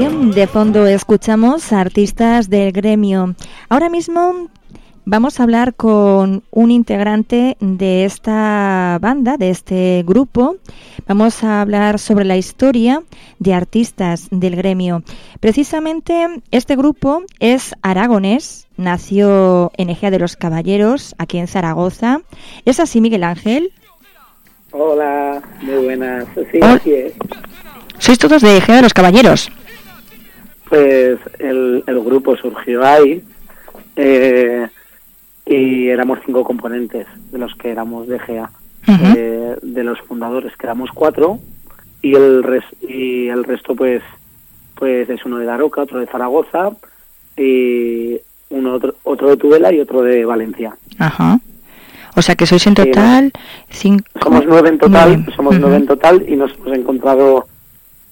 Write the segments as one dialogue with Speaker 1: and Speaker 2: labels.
Speaker 1: De fondo escuchamos a artistas del gremio. Ahora mismo vamos a hablar con un integrante de esta banda, de este grupo. Vamos a hablar sobre la historia de artistas del gremio. Precisamente este grupo es aragonés, nació en Ejea de los Caballeros, aquí en Zaragoza. ¿Es así, Miguel Ángel?
Speaker 2: Hola, muy buenas. Sí,
Speaker 1: Hola.
Speaker 2: así es.
Speaker 1: Sois todos de Ejea de los Caballeros.
Speaker 2: Pues el, el grupo surgió ahí eh, y éramos cinco componentes de los que éramos de GEA.
Speaker 1: Ujú.
Speaker 2: Eh, de los fundadores que éramos cuatro y el res, y el resto pues pues es uno de Daroca, otro de Zaragoza y uno otro, otro de Tudela y otro de Valencia.
Speaker 1: Ajá. O sea que sois en total cinco.
Speaker 2: Somos nueve en total,
Speaker 1: nueve.
Speaker 2: somos nueve en total y nos hemos encontrado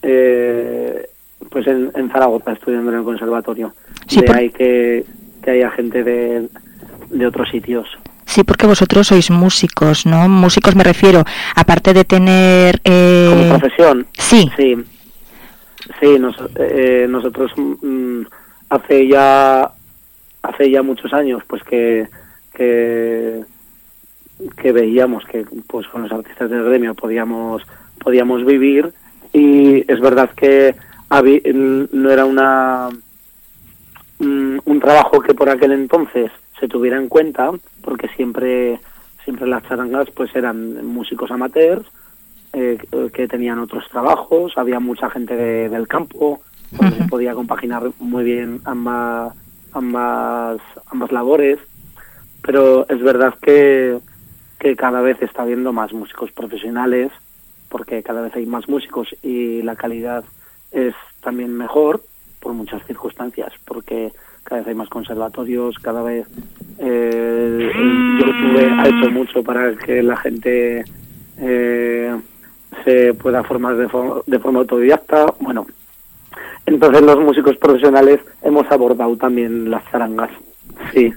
Speaker 2: eh, pues en, en Zaragoza estudiando en el conservatorio.
Speaker 1: Sí,
Speaker 2: de
Speaker 1: por-
Speaker 2: ahí que, que haya gente de, de otros sitios.
Speaker 1: Sí, porque vosotros sois músicos, ¿no? Músicos me refiero, aparte de tener... eh,
Speaker 2: Como profesión,
Speaker 1: Sí,
Speaker 2: sí. Sí, nos- eh, nosotros mm, hace ya hace ya muchos años pues que, que que veíamos que pues con los artistas del gremio podíamos podíamos vivir y es verdad que no era una un trabajo que por aquel entonces se tuviera en cuenta porque siempre siempre las charangas pues eran músicos amateurs eh, que tenían otros trabajos había mucha gente de- del campo donde se podía compaginar muy bien ambas ambas ambas labores pero es verdad que que cada vez está habiendo más músicos profesionales porque cada vez hay más músicos y la calidad es también mejor por muchas circunstancias porque cada vez hay más conservatorios cada vez eh, el YouTube ha hecho mucho para que la gente eh, se pueda formar de, de forma autodidacta. Bueno entonces los músicos profesionales hemos abordado también las zarangas sí.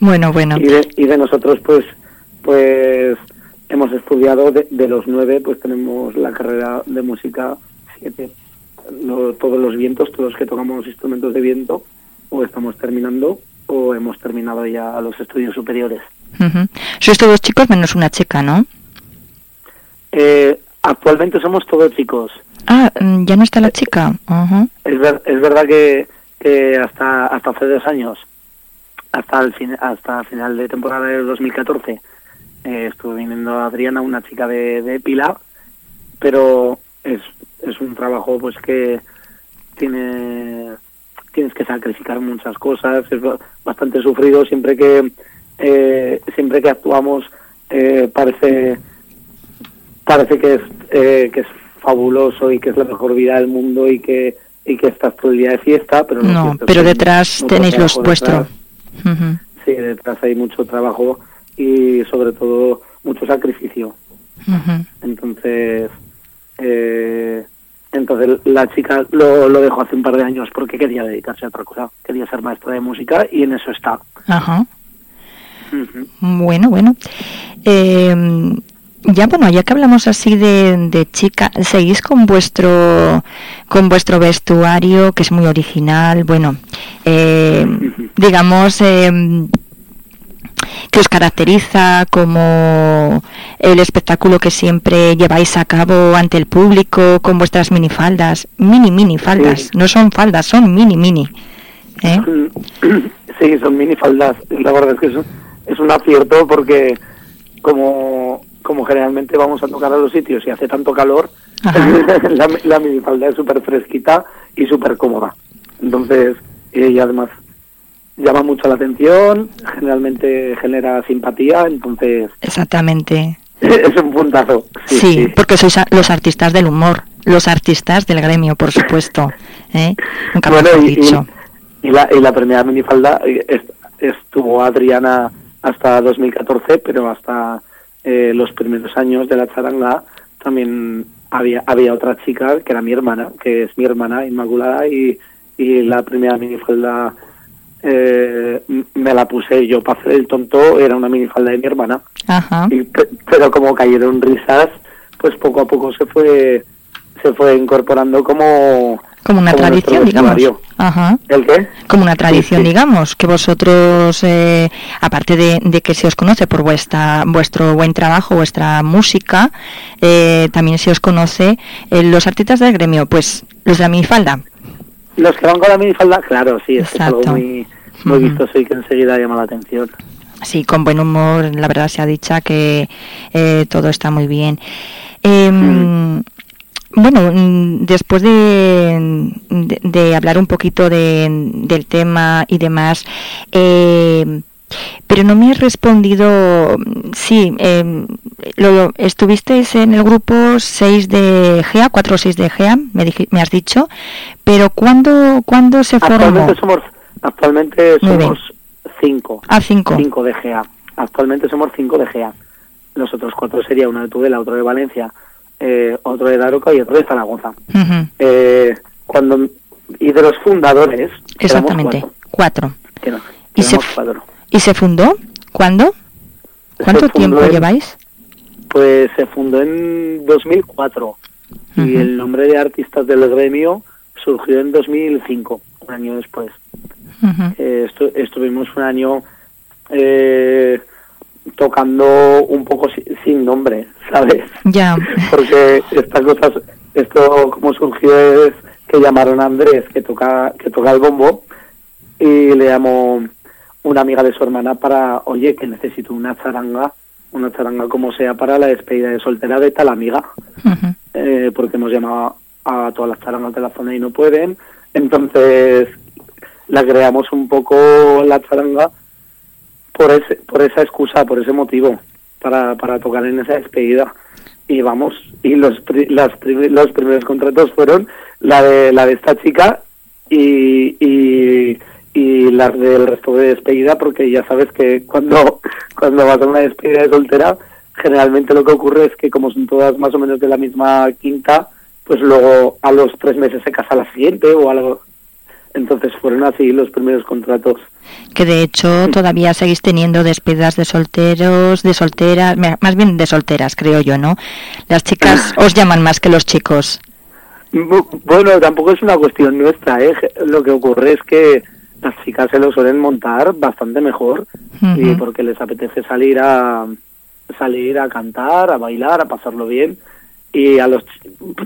Speaker 1: Bueno, bueno.
Speaker 2: y de, y de nosotros pues pues hemos estudiado de, de los nueve pues tenemos la carrera de música siete Lo- todos los vientos todos los que tocamos instrumentos de viento o estamos terminando o hemos terminado ya los estudios superiores
Speaker 1: ujú. Sois todos chicos menos una chica, ¿no?
Speaker 2: Eh, actualmente somos todos chicos
Speaker 1: Ah, mm, ya no está la chica. Ajá.
Speaker 2: es, ver- es verdad que, que hasta hasta hace dos años hasta el fin, hasta final de temporada de 2014 eh, estuvo viniendo Adriana una chica de, de Pilar pero es, es un trabajo pues que tiene tienes que sacrificar muchas cosas es ba- bastante sufrido siempre que eh, siempre que actuamos eh, parece parece que es eh, que es fabuloso y que es la mejor vida del mundo y que y que estás todo el día de fiesta pero
Speaker 1: No,
Speaker 2: es
Speaker 1: pero detrás tenéis los
Speaker 2: trabajo
Speaker 1: vuestro.
Speaker 2: detrás.
Speaker 1: Ujú,
Speaker 2: sí detrás hay mucho trabajo y sobre todo mucho sacrificio entonces eh, entonces la chica lo, lo dejó hace un par de años porque quería dedicarse a otra cosa quería ser maestra de música y en eso está
Speaker 1: Ajá. Bueno, bueno. Eh, ya bueno, ya que hablamos así de, de chica, seguís con vuestro con vuestro vestuario que es muy original. Bueno, eh, digamos eh, que os caracteriza como el espectáculo que siempre lleváis a cabo ante el público con vuestras minifaldas, mini mini faldas,
Speaker 2: Sí.
Speaker 1: no son faldas, son mini mini. ¿eh?
Speaker 2: Sí, son minifaldas. La verdad es que es, un- es un acierto porque como, como generalmente vamos a tocar a los sitios y hace tanto calor, la, la minifalda es súper fresquita y súper cómoda. Entonces, y además llama mucho la atención, generalmente genera simpatía, entonces
Speaker 1: Exactamente.
Speaker 2: es un puntazo.
Speaker 1: Sí, porque sois los artistas del humor. los artistas del gremio, por supuesto. ¿eh? Nunca
Speaker 2: Bueno,
Speaker 1: dicho.
Speaker 2: y- y la, y la primera minifalda eh, est- estuvo Adriana hasta 2014, pero hasta eh, los primeros años de la charanga también había había otra chica que era mi hermana, que es mi hermana Inmaculada, y, y la primera minifalda eh, me la puse yo para hacer el tonto, era una minifalda de mi hermana.
Speaker 1: Ajá.
Speaker 2: Y pe- pero como cayeron risas, pues poco a poco se fue se fue incorporando como
Speaker 1: Como una tradición, digamos. Ajá.
Speaker 2: ¿El qué?
Speaker 1: Como una tradición,
Speaker 2: sí.
Speaker 1: digamos, que vosotros, eh, aparte de, de que se os conoce por vuestra, vuestro buen trabajo, vuestra música, eh, también se os conoce eh, los artistas del gremio, pues los de la minifalda.
Speaker 2: Los que van con la minifalda, claro, sí, es, que es algo muy, muy vistoso y que enseguida llama la atención.
Speaker 1: Sí, con buen humor, la verdad se ha dicho que eh, todo está muy bien. Eh,
Speaker 2: Mm.
Speaker 1: Bueno, mm, después de, de- de hablar un poquito de- del tema y demás, eh, pero no me has respondido, sí, eh, lo, estuvisteis en el grupo 6 de GEA, 4 o 6 de GEA, me, dij- me has dicho, pero ¿cuándo, ¿cuándo se formó?
Speaker 2: Actualmente somos actualmente somos cinco,
Speaker 1: A 5.
Speaker 2: cinco de GEA. Actualmente somos cinco de GEA. Los otros cuatro sería uno de Tudela, otro de Valencia, eh, otro de Daroca y otro de Zaragoza. Eh, cuando y de los fundadores
Speaker 1: Exactamente,
Speaker 2: cuatro,
Speaker 1: 4.
Speaker 2: que no,
Speaker 1: ¿Y se
Speaker 2: cuatro.
Speaker 1: ¿Y se fundó? ¿Cuándo? ¿Cuánto tiempo
Speaker 2: en-
Speaker 1: lleváis?
Speaker 2: Pues se fundó en 2004 y
Speaker 1: Ujú.
Speaker 2: el nombre de artistas del gremio surgió en 2005, un año después. Eh, estu- estuvimos un año eh, tocando un poco si- sin nombre, ¿sabes?
Speaker 1: Ya.
Speaker 2: Porque esta cosa, esto como surgió es que llamaron a Andrés, que toca, que toca el bombo, y le llamó una amiga de su hermana para, oye, que necesito una charanga, una charanga como sea para la despedida de soltera de tal amiga, eh, porque hemos llamado a todas las charangas de la zona y no pueden, entonces la creamos un poco la charanga por ese, por esa excusa, por ese motivo, para, para tocar en esa despedida. Y vamos, y los, pri- las prim- los primeros contratos fueron la de, la de esta chica y, y, y las del resto de despedida, porque ya sabes que cuando, cuando vas a una despedida de soltera, generalmente lo que ocurre es que como son todas más o menos de la misma quinta, pues luego a los tres meses se casa la siguiente o algo. Entonces fueron así los primeros contratos.
Speaker 1: Que de hecho todavía seguís teniendo despedidas de solteros, de solteras, más bien de solteras, creo yo, ¿no? Las chicas os llaman más que los chicos.
Speaker 2: Bu- Bueno, tampoco es una cuestión nuestra, ¿eh? Lo que ocurre es que las chicas se lo suelen montar bastante mejor y porque les apetece salir a salir a cantar, a bailar, a pasarlo bien y a los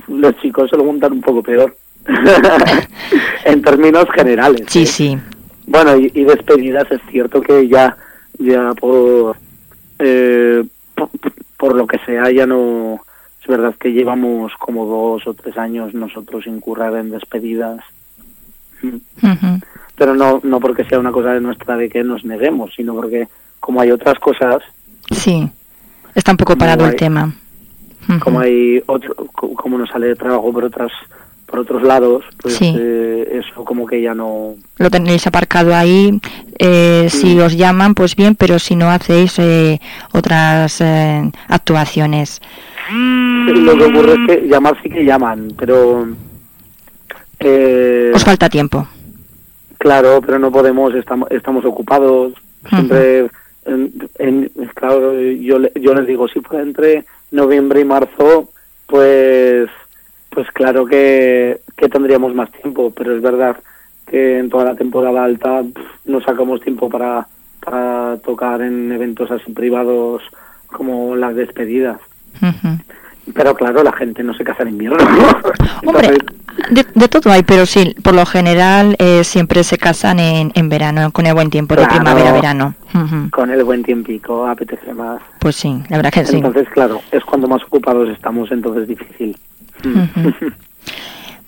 Speaker 2: los chicos se lo montan un poco peor. en términos generales.
Speaker 1: Sí,
Speaker 2: ¿eh?
Speaker 1: sí.
Speaker 2: Bueno, y, y despedidas es cierto que ya, ya por, eh, por, por lo que sea, ya no. Es verdad que llevamos como dos o tres años nosotros sin currar en despedidas.
Speaker 1: Ujú.
Speaker 2: Pero no, no porque sea una cosa de nuestra de que nos neguemos, sino porque como hay otras cosas,
Speaker 1: Sí. Está un poco parado el tema.
Speaker 2: Como hay otro, co- como nos sale de trabajo por otras por otros lados, pues
Speaker 1: Sí.
Speaker 2: eh, eso como que ya no.
Speaker 1: Lo tenéis aparcado ahí. eh, Si os llaman, pues bien, pero si no hacéis eh, otras eh, actuaciones.
Speaker 2: Lo que ocurre es que llamar sí que llaman, pero
Speaker 1: Os falta tiempo.
Speaker 2: Claro, pero no podemos, estamos, estamos ocupados. Siempre, en, en- claro, yo, yo les digo, si fuera entre noviembre y marzo, pues, pues claro que, que tendríamos más tiempo, pero es verdad que en toda la temporada alta no sacamos tiempo para, para tocar en eventos así privados como las despedidas. Pero claro, la gente no se casa en invierno.
Speaker 1: Hombre,
Speaker 2: Entonces,
Speaker 1: de, de todo hay, pero sí, por lo general eh, siempre se casan en, en verano, con el buen tiempo de primavera-verano.
Speaker 2: Con el buen tiempico apetece más.
Speaker 1: Pues sí, la verdad que sí.
Speaker 2: Entonces, claro, es cuando más ocupados estamos, entonces difícil.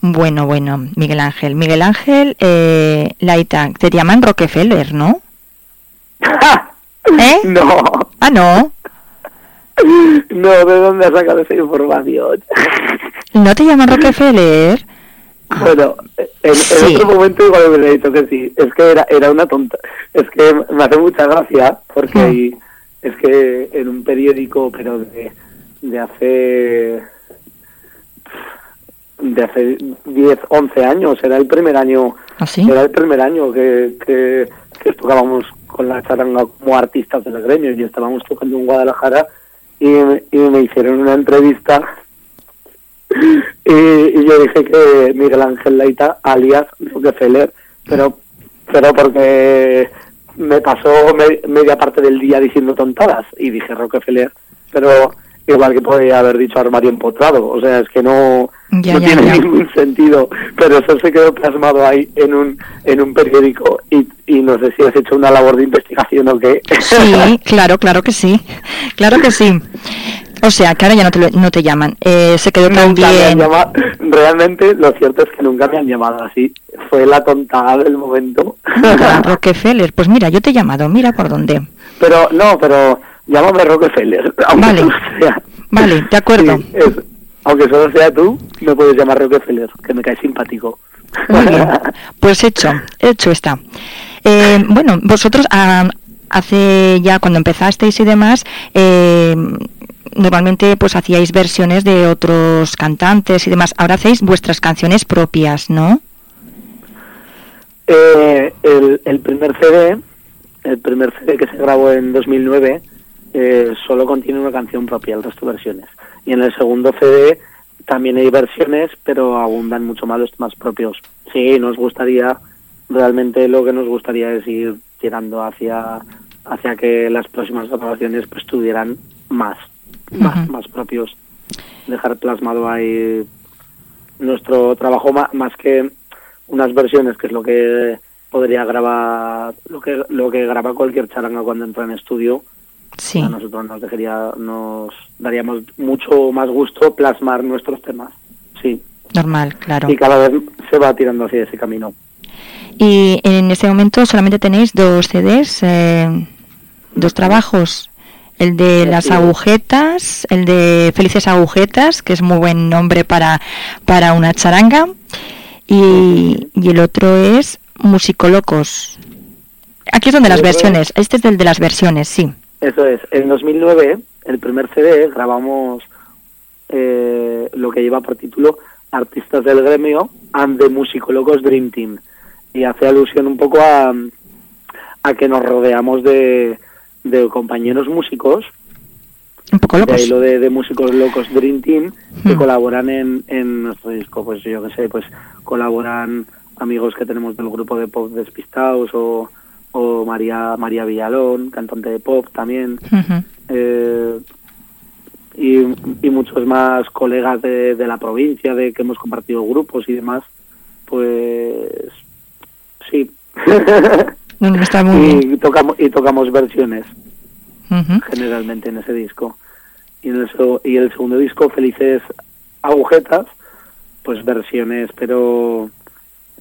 Speaker 1: Bueno, bueno, Miguel Ángel. Miguel Ángel, eh, Laita, te llaman Rockefeller, ¿no? ¿Eh?
Speaker 2: No,
Speaker 1: Ah, no.
Speaker 2: No, ¿de dónde has sacado esa información?
Speaker 1: ¿No te llaman Rockefeller?
Speaker 2: Bueno, en, en
Speaker 1: Sí.
Speaker 2: otro momento igual me hubiera dicho que sí. Es que era, era una tonta. Es que me hace mucha gracia porque hay- es que en un periódico, pero de, de hace de hace 10, 11 años, era el primer año,
Speaker 1: ¿Así?
Speaker 2: era el primer año que, que, que tocábamos con la charanga como artistas del gremio y estábamos tocando en Guadalajara y, y me hicieron una entrevista y, y yo dije que Miguel Ángel Leita, alias Rockefeller, pero, pero porque me pasó me- media parte del día diciendo tontadas y dije Rockefeller, pero igual que podría haber dicho armario empotrado, o sea, es que no,
Speaker 1: Ya,
Speaker 2: no
Speaker 1: ya,
Speaker 2: tiene
Speaker 1: ya.
Speaker 2: ningún sentido, pero eso se quedó plasmado ahí en un, en un periódico y, y no sé si has hecho una labor de investigación o qué.
Speaker 1: Sí, claro, claro que sí. Claro que sí. O sea, que ahora ya no te, lo- no te llaman. Eh, se quedó tan bien.
Speaker 2: llamado. Realmente, lo cierto es que nunca me han llamado así. Fue la tontada del momento.
Speaker 1: Rockefeller, pues mira, yo te he llamado, mira por dónde.
Speaker 2: pero, no, pero llámame Rockefeller. Aunque
Speaker 1: Vale.
Speaker 2: solo sea.
Speaker 1: Vale, de acuerdo.
Speaker 2: Sí, es- aunque solo sea tú, me puedes llamar Rockefeller, que me cae simpático.
Speaker 1: Muy bien, pues hecho, hecho está. Eh, bueno, vosotros ah, hace ya cuando empezasteis y demás, eh, normalmente pues hacíais versiones de otros cantantes y demás. Ahora hacéis vuestras canciones propias, ¿no?
Speaker 2: Eh, el, el primer CD, el primer CD que se grabó en 2009, eh, solo contiene una canción propia, el resto versiones. Y en el segundo CD también hay versiones, pero abundan mucho más los temas propios. Sí, nos gustaría, realmente lo que nos gustaría es ir tirando hacia hacia que las próximas grabaciones pues tuvieran más, más, más propios. Dejar plasmado ahí nuestro trabajo más que unas versiones que es lo que podría grabar lo que lo que graba cualquier charanga cuando entra en estudio
Speaker 1: Sí,
Speaker 2: a nosotros nos dejaría nos daríamos mucho más gusto plasmar nuestros temas sí
Speaker 1: normal, claro.
Speaker 2: y cada vez se va tirando hacia ese camino
Speaker 1: Y en ese momento solamente tenéis dos CDs, eh, dos trabajos. El de las agujetas, el de Felices Agujetas, que es muy buen nombre para, para una charanga. Y, y el otro es Musicolocos. Aquí es donde las versiones. Este es el de las versiones, sí.
Speaker 2: Eso es. En 2009, el primer CD, grabamos eh, lo que lleva por título Artistas del Gremio and the Musicologos Dream Team. Y hace alusión un poco a, a que nos rodeamos de, de compañeros músicos,
Speaker 1: Un poco
Speaker 2: de ahí
Speaker 1: locos.
Speaker 2: lo de, de Músicos Locos Dream Team, que
Speaker 1: Hmm.
Speaker 2: colaboran en, en nuestro disco. Pues yo que sé, pues colaboran amigos que tenemos del grupo de pop Despistados o, o María, María Villalón, cantante de pop también. Eh, y, y muchos más colegas de, de la provincia de que hemos compartido grupos y demás pues sí.
Speaker 1: Está muy bien.
Speaker 2: y tocamos y tocamos versiones generalmente en ese disco. Y en el, y el segundo disco felices agujetas pues versiones pero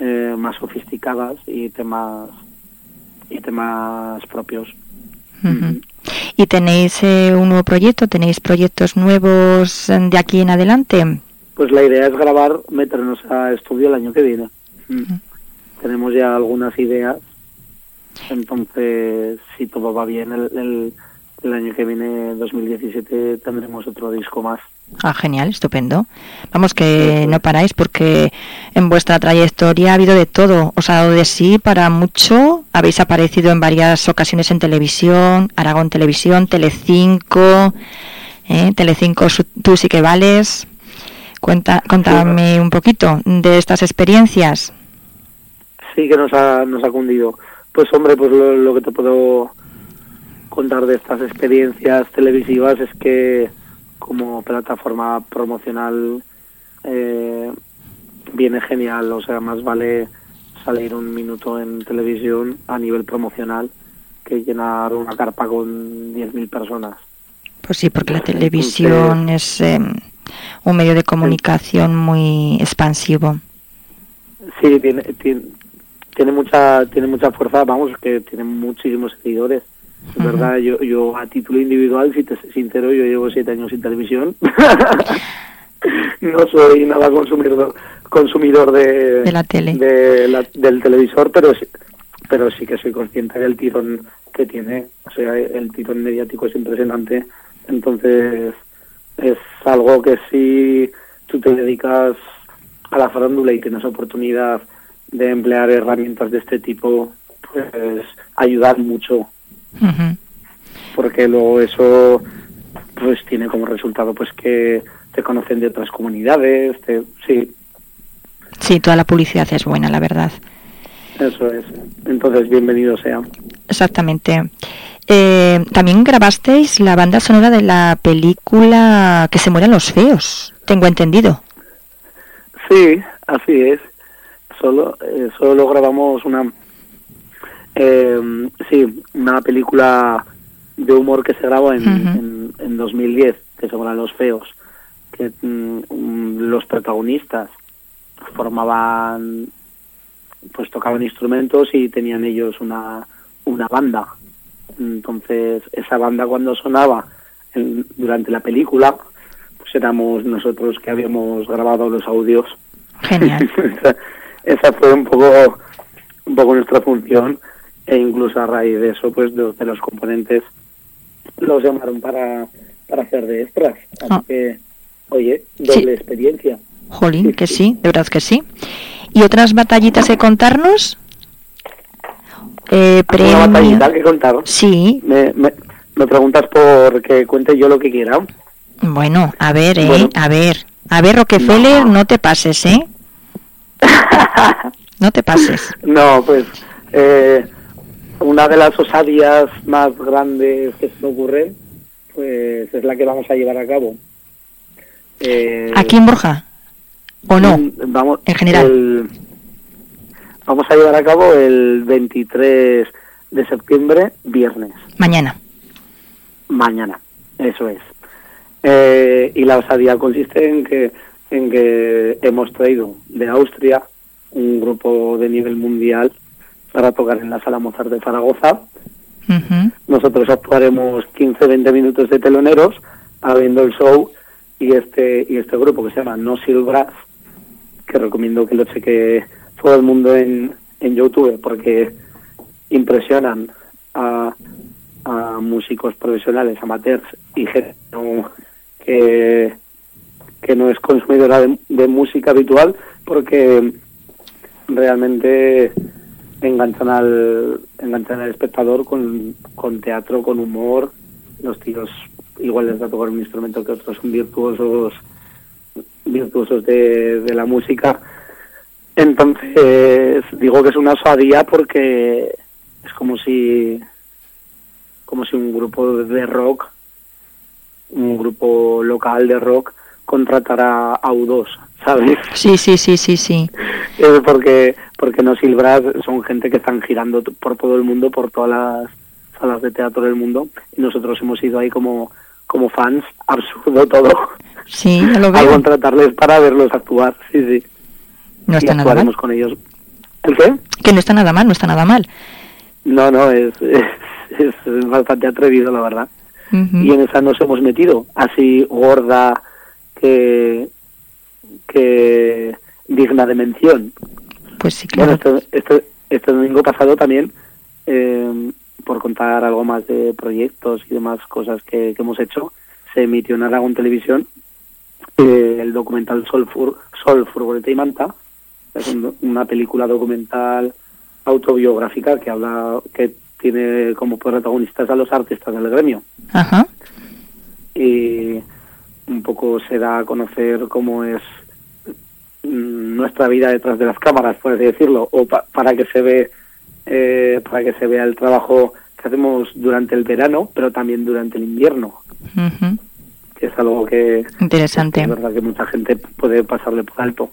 Speaker 2: eh, más sofisticadas y temas y temas propios.
Speaker 1: ¿Y tenéis eh, un nuevo proyecto? ¿Tenéis proyectos nuevos eh, de aquí en adelante?
Speaker 2: Pues la idea es grabar, meternos a estudio el año que viene. Mm. Tenemos ya algunas ideas. Entonces, si todo va bien, el, el, el año que viene, 2017, tendremos otro disco más.
Speaker 1: Ah, genial, estupendo. Vamos, que no paráis porque en vuestra trayectoria ha habido de todo. Os ha dado de sí para mucho. Habéis aparecido en varias ocasiones en televisión, Aragón Televisión, Telecinco, ¿eh? Telecinco, tú sí que vales. Cuenta, contadme un poquito de estas experiencias.
Speaker 2: Sí que nos ha, nos ha cundido. Pues hombre, pues lo, lo que te puedo contar de estas experiencias televisivas es que como plataforma promocional eh, viene genial, o sea, más vale salir un minuto en televisión a nivel promocional que llenar una carpa con 10.000 personas.
Speaker 1: Pues sí, porque la televisión es eh, un medio de comunicación muy expansivo.
Speaker 2: Sí, tiene, tiene, tiene mucha tiene mucha fuerza, vamos, que tiene muchísimos seguidores Es verdad, yo, yo a título individual, si te soy sincero, yo llevo siete años sin televisión. no soy nada consumidor consumidor de,
Speaker 1: De la tele.
Speaker 2: de la- del televisor, pero sí, pero sí que soy consciente del tirón que tiene. O sea, el tirón mediático es impresionante. Entonces, es algo que si tú te dedicas a la farándula y tienes oportunidad de emplear herramientas de este tipo, pues ayudar mucho Porque luego eso pues tiene como resultado pues que te conocen de otras comunidades, te, sí,
Speaker 1: Sí, toda la publicidad es buena, la verdad.
Speaker 2: eso es. Entonces, bienvenido sea.
Speaker 1: Exactamente. Eh, también grabasteis la banda sonora de la película Que se mueren los feos, tengo entendido.
Speaker 2: Sí, así es. Solo, eh, solo grabamos una, eh, sí, una película de humor que se grabó en,
Speaker 1: Ujú.
Speaker 2: en, en 2010, que se llama Los Feos, que mm, los protagonistas formaban, pues tocaban instrumentos y tenían ellos una, una banda. Entonces, esa banda cuando sonaba en- durante la película, pues éramos nosotros que habíamos grabado los audios
Speaker 1: Genial.
Speaker 2: esa, esa fue un poco un poco nuestra función e incluso a raíz de eso pues de, de los componentes los llamaron para para hacer de extras así
Speaker 1: Ah.
Speaker 2: que oye doble experiencia
Speaker 1: Jolín, que sí, de verdad que sí. ¿Y otras batallitas que contarnos? Eh,
Speaker 2: una
Speaker 1: premio.
Speaker 2: batallita que contar
Speaker 1: Sí,
Speaker 2: me, me, me preguntas por que cuente yo lo que quiera
Speaker 1: bueno, a ver, eh,
Speaker 2: Bueno.
Speaker 1: a ver. A ver, Rockefeller, no, te pases, ¿eh? No te pases.
Speaker 2: no pues eh, una de las osadías más grandes que se me ocurren pues es la que vamos a llevar a cabo Eh,
Speaker 1: ¿Aquí en Borja? ¿O no?
Speaker 2: Vamos,
Speaker 1: En general.
Speaker 2: el- vamos a llevar a cabo el 23 de septiembre, viernes,
Speaker 1: Mañana.
Speaker 2: mañana. Eso es. Eh, y la osadía consiste en que, en que hemos traído de Austria un grupo de nivel mundial para tocar en la Sala Mozart de Zaragoza. Nosotros actuaremos 15-20 minutos de teloneros abriendo el show y este y este grupo que se llama No Silvras, que recomiendo que lo cheque todo el mundo en, en YouTube porque impresionan a, a músicos profesionales, amateurs y gente que, que no es consumidora de, de música habitual porque realmente enganchan al enganchan al espectador con, con teatro, con humor. Los tíos igual les da tocar un instrumento que otros son virtuosos virtuosos de, de la música. Entonces digo que es una osadía porque es como si como si un grupo de rock, un grupo local de rock contratara a U2, ¿sabes?
Speaker 1: Sí, sí, sí, sí, sí.
Speaker 2: Eh, porque porque no Silvras son gente que están girando por todo el mundo, por todas las salas de teatro del mundo y nosotros hemos ido ahí como como fans, absurdo todo,
Speaker 1: Sí, ya lo
Speaker 2: a
Speaker 1: veo.
Speaker 2: contratarles para verlos actuar, sí, sí.
Speaker 1: No
Speaker 2: y
Speaker 1: está nada
Speaker 2: actuaremos
Speaker 1: mal.
Speaker 2: con ellos. ¿El qué?
Speaker 1: Que no está nada mal, no está nada mal.
Speaker 2: No, no, es, es, es bastante atrevido, la verdad. Y en esa nos hemos metido, así gorda que, que digna de mención.
Speaker 1: Pues sí,
Speaker 2: Bueno,
Speaker 1: claro.
Speaker 2: este, este, este domingo pasado también, eh, por contar algo más de proyectos y demás cosas que, que hemos hecho, se emitió en Aragón Televisión eh, el documental Sol, Fur, Sol, Furgoneta y Manta. Es un- una película documental autobiográfica que habla, que tiene como protagonistas a los artistas del gremio
Speaker 1: Ajá.
Speaker 2: y un poco se da a conocer cómo es nuestra vida detrás de las cámaras, por así decirlo, o pa- para que se ve eh, para que se vea el trabajo que hacemos durante el verano, pero también durante el invierno, que es algo que
Speaker 1: Interesante.
Speaker 2: es verdad que mucha gente puede pasarle por alto.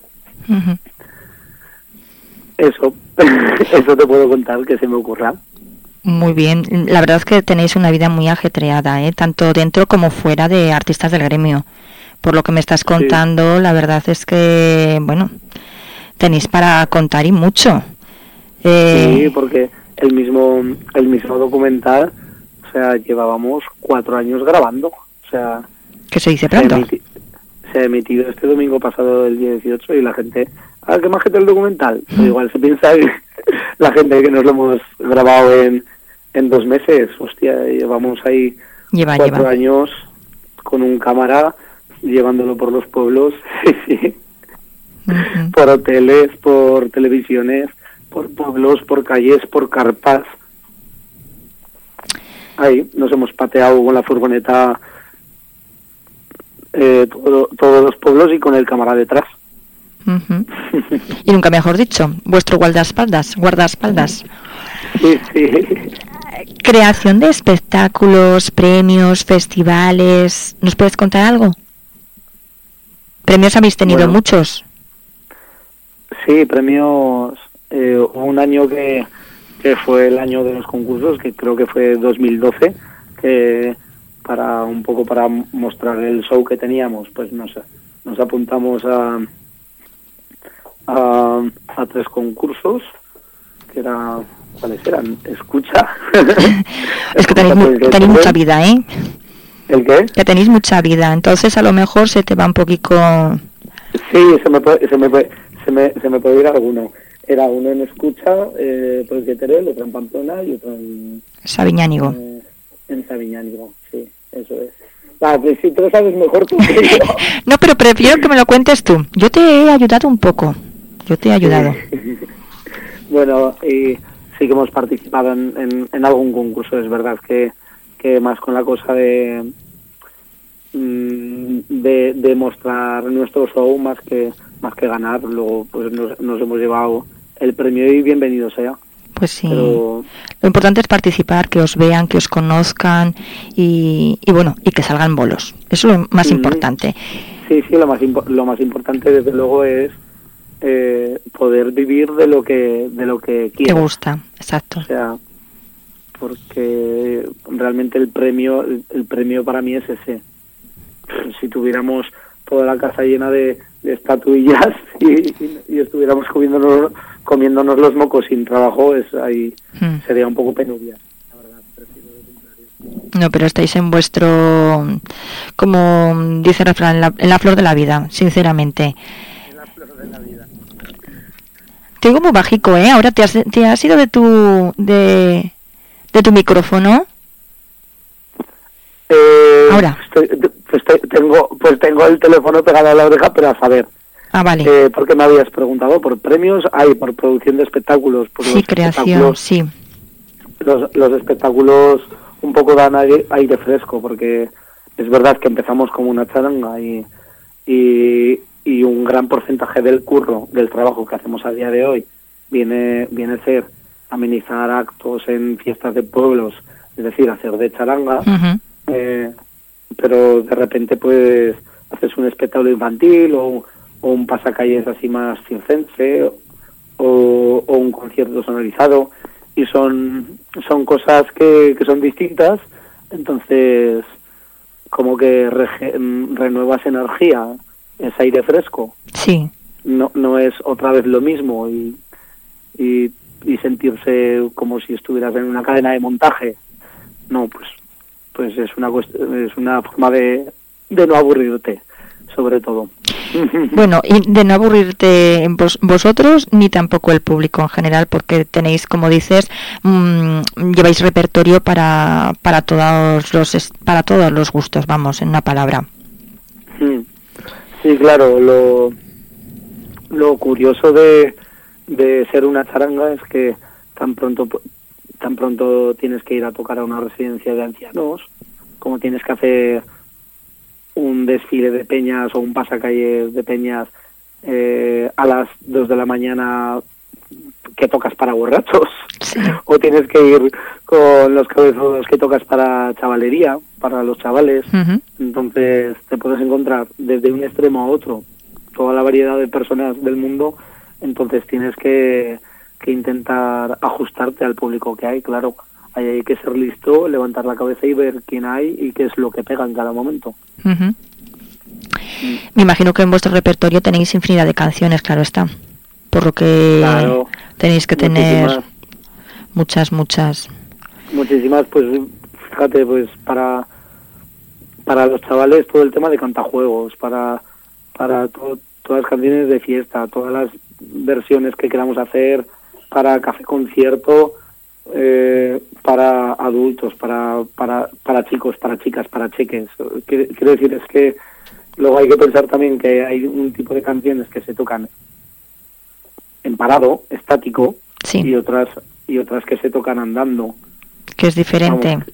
Speaker 2: Eso, eso te puedo contar que se me ocurra.
Speaker 1: Muy bien. La verdad es que tenéis una vida muy ajetreada, ¿eh? tanto dentro como fuera de artistas del gremio. Por lo que me estás contando, la verdad es que, bueno, tenéis para contar y mucho. Eh,
Speaker 2: Sí, porque el mismo el mismo documental sea, llevábamos cuatro años grabando. O sea,
Speaker 1: Que se dice
Speaker 2: se
Speaker 1: pronto.
Speaker 2: emiti- se ha emitido este domingo pasado, el día 18, y la gente, ah, qué más el documental. Pero igual se piensa que la gente que nos lo hemos grabado en, en dos meses, hostia, llevamos ahí
Speaker 1: Lleva,
Speaker 2: cuatro
Speaker 1: lleva.
Speaker 2: años con un cámara llevándolo por los pueblos, por hoteles, por televisiones, por pueblos, por calles, por carpas. Ahí nos hemos pateado con la furgoneta eh, todo- todos los pueblos y con el cámara detrás.
Speaker 1: Y nunca mejor dicho, vuestro guardaespaldas, guardaespaldas.
Speaker 2: Sí, sí.
Speaker 1: Creación de espectáculos, premios, festivales. ¿Nos puedes contar algo? Premios habéis tenido
Speaker 2: Bueno.
Speaker 1: muchos.
Speaker 2: Sí, premios. eh, un año que, que fue el año de los concursos, que creo que fue 2012, que para un poco para mostrar el show que teníamos, pues nos, nos apuntamos a, a, a tres concursos, que era, ¿cuáles eran? Escucha.
Speaker 1: Es que tenéis, tenéis mucha
Speaker 2: ¿El
Speaker 1: vida, ¿eh?
Speaker 2: Qué?
Speaker 1: Que tenéis mucha vida. Entonces a lo mejor se te va un poquito...
Speaker 2: Sí, se me puede, se me puede, se me, se me puede ir alguno. Era uno en Escucha, eh, por el que Teruel, otro en Pamplona y otro en,
Speaker 1: Sabiñánigo.
Speaker 2: Eh, en Sabiñánigo, sí, eso es. Ah, pues si tú lo sabes mejor tú que yo.
Speaker 1: No, pero prefiero que me lo cuentes tú. Yo te he ayudado un poco. Yo te he ayudado.
Speaker 2: bueno, y sí que hemos participado en, en, en algún concurso, es verdad que, que más con la cosa de, mm, de de mostrar nuestro show más que más que ganar, luego pues nos, nos hemos llevado el premio y bienvenido sea.
Speaker 1: Pues sí.
Speaker 2: Pero
Speaker 1: Lo importante es participar, que os vean, que os conozcan y, y bueno, y que salgan bolos. Eso es lo más
Speaker 2: Ujú.
Speaker 1: importante.
Speaker 2: Sí, sí, lo más lo más importante desde luego es eh, poder vivir de lo que de lo que
Speaker 1: Te
Speaker 2: quieres.
Speaker 1: gusta, exacto.
Speaker 2: O sea, porque realmente el premio el, premio para mí es ese. Si tuviéramos toda la casa llena de, de estatuillas y, y- y estuviéramos comiéndonos comiéndonos los mocos sin trabajo, es ahí
Speaker 1: Mm.
Speaker 2: sería un poco penuria. La.
Speaker 1: No, pero estáis en vuestro, como dice el refrán, en la, en la flor de la vida, sinceramente. Te digo muy bajico, ¿eh? Ahora te has, te has ido de tu, de, de tu micrófono.
Speaker 2: Eh,
Speaker 1: Ahora.
Speaker 2: estoy- pues te- tengo pues tengo el teléfono pegado a la oreja, pero a saber.
Speaker 1: Ah, vale.
Speaker 2: Eh, ¿Por qué me habías preguntado? ¿Por premios? Hay, por producción de espectáculos. Por
Speaker 1: sí,
Speaker 2: los
Speaker 1: creación, sí.
Speaker 2: Los, los espectáculos un poco dan aire, aire fresco, porque es verdad que empezamos como una charanga y, y, y un gran porcentaje del curro, del trabajo que hacemos a día de hoy, viene, viene a ser amenizar actos en fiestas de pueblos, es decir, hacer de charanga. Eh, pero de repente pues haces un espectáculo infantil o, o un pasacalles así más circense o, o un concierto sonorizado. Y son son cosas que, que son distintas entonces como que mm, renuevas energía es aire fresco.
Speaker 1: Sí,
Speaker 2: no no es otra vez lo mismo y, y, y sentirse como si estuvieras en una cadena de montaje no pues pues es una es una forma de, de no aburrirte sobre todo
Speaker 1: Bueno, y de no aburrirte vos- vosotros ni tampoco el público en general, porque tenéis, como dices, mm, lleváis repertorio para, para todos los para todos los gustos, vamos, en una palabra.
Speaker 2: Mm. Sí, claro, lo, lo curioso de, de ser una charanga es que tan pronto tan pronto tienes que ir a tocar a una residencia de ancianos, como tienes que hacer un desfile de peñas o un pasacalles de peñas eh, a las 2 de la mañana que tocas para borrachos
Speaker 1: Sí.
Speaker 2: o tienes que ir con los cabezudos que tocas para chavalería, para los chavales. Entonces te puedes encontrar desde un extremo a otro toda la variedad de personas del mundo, entonces tienes que, que intentar ajustarte al público que hay, claro. Ahí hay que ser listo, levantar la cabeza y ver quién hay y qué es lo que pega en cada momento.
Speaker 1: Ujú. Me imagino que en vuestro repertorio tenéis infinidad de canciones, claro está. Por lo que
Speaker 2: Claro,
Speaker 1: tenéis que tener
Speaker 2: Muchísimas,
Speaker 1: muchas, muchas.
Speaker 2: muchísimas, pues fíjate, pues para para los chavales todo el tema de cantajuegos, para para to- todas las canciones de fiesta, todas las versiones que queramos hacer para café concierto, eh, para adultos, para, para, para chicos, para chicas, para cheques. Quiero decir, es que luego hay que pensar también que hay un tipo de canciones que se tocan en parado, estático,
Speaker 1: Sí.
Speaker 2: y otras y otras que se tocan andando,
Speaker 1: Que es diferente.
Speaker 2: Vamos,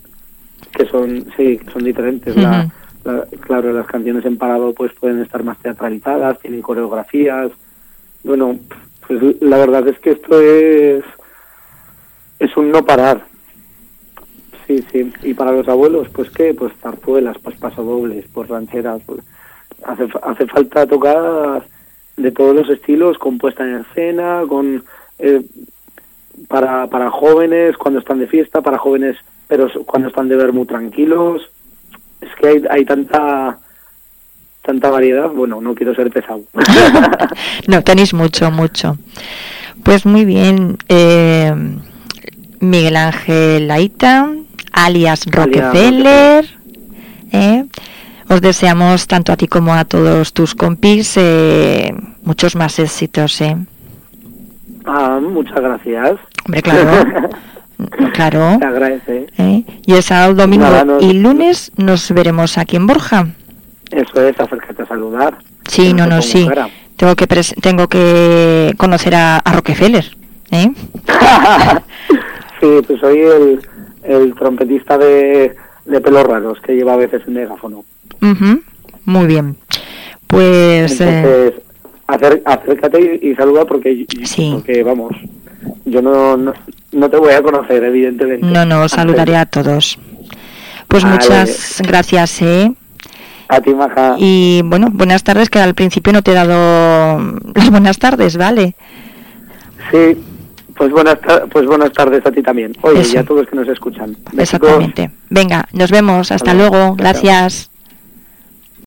Speaker 2: que son sí, que son diferentes. La- la- claro, las canciones en parado pues pueden estar más teatralizadas, tienen coreografías. Bueno, pues la verdad es que esto es es un no parar. Sí, sí. Y para los abuelos, pues qué, pues zarzuelas, pues pasodobles, pues rancheras. Pues, hace, hace falta tocar de todos los estilos, con puesta en escena, con eh, para, para jóvenes cuando están de fiesta, para jóvenes pero cuando están de ver muy tranquilos. Es que hay, hay tanta tanta variedad. Bueno, no quiero ser pesado.
Speaker 1: no, tenéis mucho, mucho. Pues muy bien. eh, Miguel Ángel Laita, alias Rockefeller. ¿eh? Os deseamos tanto a ti como a todos tus compis eh, muchos más éxitos. ¿eh?
Speaker 2: ah, muchas gracias.
Speaker 1: Hombre, claro. claro.
Speaker 2: Se agradece.
Speaker 1: ¿eh? Y el sábado, domingo
Speaker 2: Nada, no-
Speaker 1: y lunes nos veremos aquí en Borja.
Speaker 2: Eso es, acércate a saludar.
Speaker 1: Sí, no, no, sí. Tengo que tengo que conocer a, a Rockefeller. ¿eh?
Speaker 2: sí, pues soy el, el trompetista de, de pelos raros que lleva a veces el megáfono.
Speaker 1: Muy bien. Pues eh,
Speaker 2: Entonces, acer- acércate y, y saluda porque,
Speaker 1: Sí.
Speaker 2: porque, vamos, yo no, no, no te voy a conocer, evidentemente.
Speaker 1: no, no, saludaré a todos. Pues
Speaker 2: Vale.
Speaker 1: muchas gracias, ¿eh?
Speaker 2: A ti, Maja.
Speaker 1: Y bueno, buenas tardes, que al principio no te he dado las buenas tardes, ¿vale?
Speaker 2: Sí, pues buenas, pues buenas tardes a ti también. Oye,
Speaker 1: Eso.
Speaker 2: y a todos los que nos escuchan.
Speaker 1: Exactamente. Venga, nos vemos. Hasta
Speaker 2: luego.
Speaker 1: Gracias.